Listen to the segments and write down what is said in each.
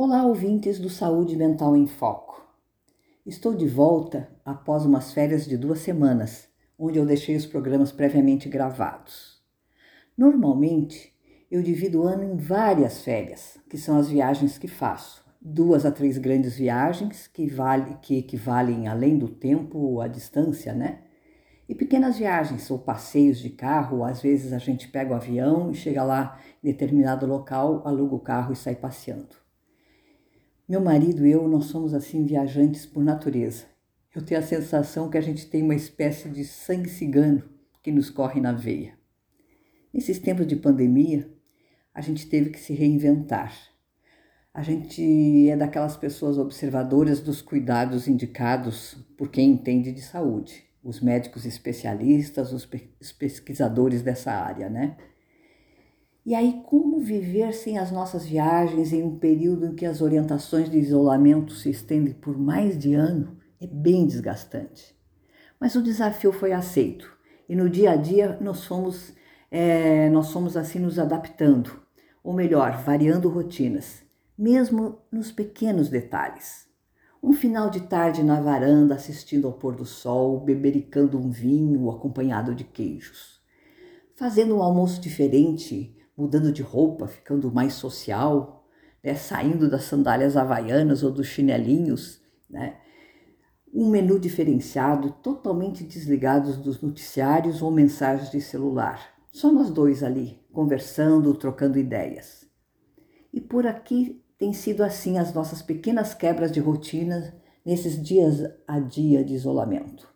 Olá, ouvintes do Saúde Mental em Foco. Estou de volta após umas férias de duas semanas, onde eu deixei os programas previamente gravados. Normalmente, eu divido o ano em várias férias, que são as viagens que faço. Duas a três grandes viagens que, vale, que equivalem além do tempo à distância, né? E pequenas viagens ou passeios de carro, às vezes a gente pega o avião e chega lá em determinado local, aluga o carro e sai passeando. Meu marido e eu, nós somos assim viajantes por natureza. Eu tenho a sensação que a gente tem uma espécie de sangue cigano que nos corre na veia. Nesses tempos de pandemia, a gente teve que se reinventar. A gente é daquelas pessoas observadoras dos cuidados indicados por quem entende de saúde, os médicos especialistas, os pesquisadores dessa área, né? E aí, como viver sem as nossas viagens em um período em que as orientações de isolamento se estendem por mais de ano é bem desgastante. Mas o desafio foi aceito e no dia a dia nós fomos, é, nós fomos assim nos adaptando, ou melhor, variando rotinas, mesmo nos pequenos detalhes. Um final de tarde na varanda assistindo ao pôr do sol, bebericando um vinho acompanhado de queijos. Fazendo um almoço diferente mudando de roupa, ficando mais social, né? saindo das sandálias havaianas ou dos chinelinhos, né? um menu diferenciado, totalmente desligados dos noticiários ou mensagens de celular. Só nós dois ali, conversando, trocando ideias. E por aqui tem sido assim as nossas pequenas quebras de rotina nesses dias a dia de isolamento.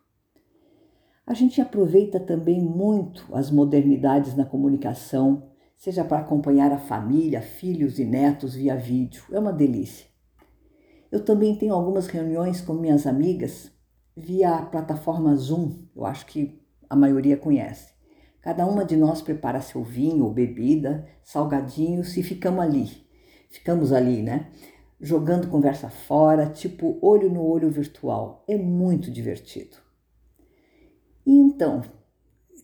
A gente aproveita também muito as modernidades na comunicação, seja para acompanhar a família, filhos e netos via vídeo. É uma delícia. Eu também tenho algumas reuniões com minhas amigas via a plataforma Zoom, eu acho que a maioria conhece. Cada uma de nós prepara seu vinho ou bebida, salgadinhos e ficamos ali. Ficamos ali, né? Jogando conversa fora, tipo olho no olho virtual. É muito divertido. E então,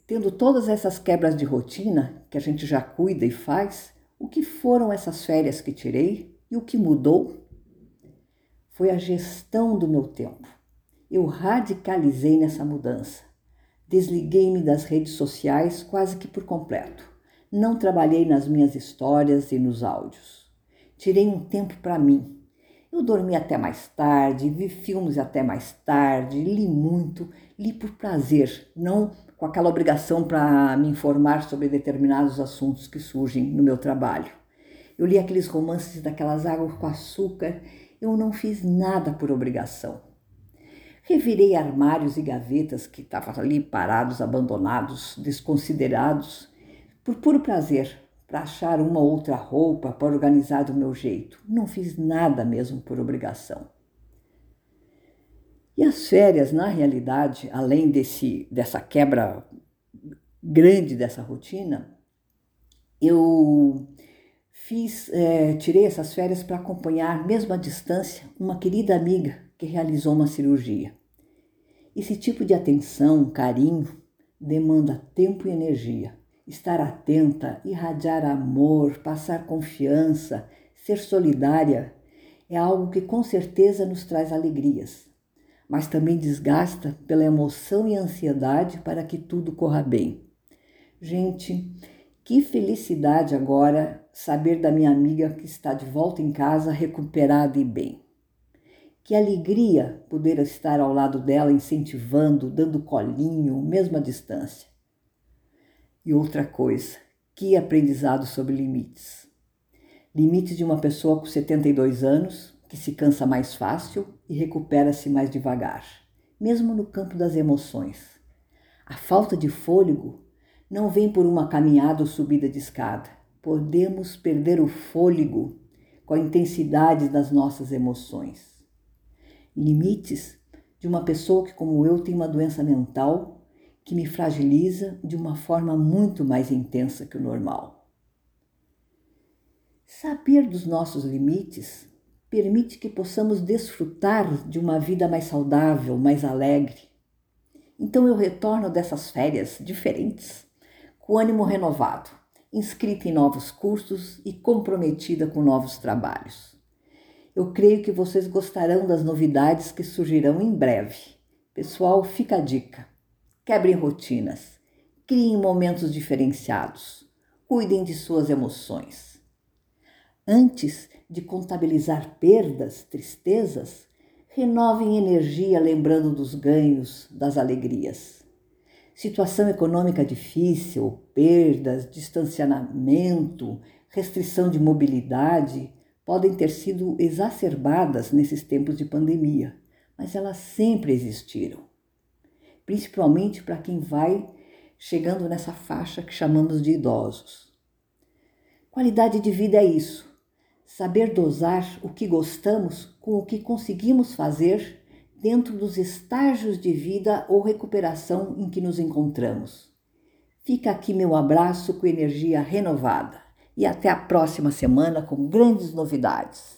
Tendo todas essas quebras de rotina que a gente já cuida e faz, o que foram essas férias que tirei e o que mudou? Foi a gestão do meu tempo. Eu radicalizei nessa mudança. Desliguei-me das redes sociais quase que por completo. Não trabalhei nas minhas histórias e nos áudios. Tirei um tempo para mim. Eu dormi até mais tarde, vi filmes até mais tarde, li muito, li por prazer, não com aquela obrigação para me informar sobre determinados assuntos que surgem no meu trabalho. Eu li aqueles romances daquelas águas com açúcar, eu não fiz nada por obrigação. Revirei armários e gavetas que estavam ali parados, abandonados, desconsiderados, por puro prazer, para achar uma outra roupa para organizar do meu jeito. Não fiz nada mesmo por obrigação. E as férias, na realidade, além desse, dessa quebra grande dessa rotina, eu fiz, é, tirei essas férias para acompanhar, mesmo à distância, uma querida amiga que realizou uma cirurgia. Esse tipo de atenção, carinho, demanda tempo e energia. Estar atenta, irradiar amor, passar confiança, ser solidária é algo que com certeza nos traz alegrias mas também desgasta pela emoção e ansiedade para que tudo corra bem. Gente, que felicidade agora saber da minha amiga que está de volta em casa, recuperada e bem. Que alegria poder estar ao lado dela, incentivando, dando colinho, mesmo à distância. E outra coisa, que aprendizado sobre limites. Limites de uma pessoa com 72 anos que se cansa mais fácil e recupera-se mais devagar, mesmo no campo das emoções. A falta de fôlego não vem por uma caminhada ou subida de escada. Podemos perder o fôlego com a intensidade das nossas emoções. Limites de uma pessoa que, como eu, tem uma doença mental que me fragiliza de uma forma muito mais intensa que o normal. Saber dos nossos limites permite que possamos desfrutar de uma vida mais saudável, mais alegre. Então eu retorno dessas férias diferentes, com ânimo renovado, inscrita em novos cursos e comprometida com novos trabalhos. Eu creio que vocês gostarão das novidades que surgirão em breve. Pessoal, fica a dica. Quebrem rotinas, criem momentos diferenciados, cuidem de suas emoções. Antes de contabilizar perdas, tristezas, renovem energia lembrando dos ganhos, das alegrias. Situação econômica difícil, perdas, distanciamento, restrição de mobilidade podem ter sido exacerbadas nesses tempos de pandemia, mas elas sempre existiram. Principalmente para quem vai chegando nessa faixa que chamamos de idosos. Qualidade de vida é isso, saber dosar o que gostamos com o que conseguimos fazer dentro dos estágios de vida ou recuperação em que nos encontramos. Fica aqui meu abraço com energia renovada e até a próxima semana com grandes novidades.